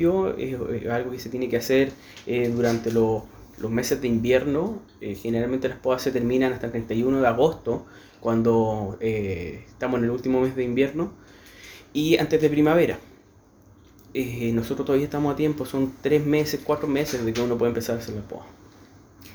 Es algo que se tiene que hacer eh, durante los meses de invierno. Eh, generalmente las podas se terminan hasta el 31 de agosto, cuando eh, estamos en el último mes de invierno, y antes de primavera. nosotros todavía estamos a tiempo, son tres meses, cuatro meses de que uno puede empezar a hacer la poda.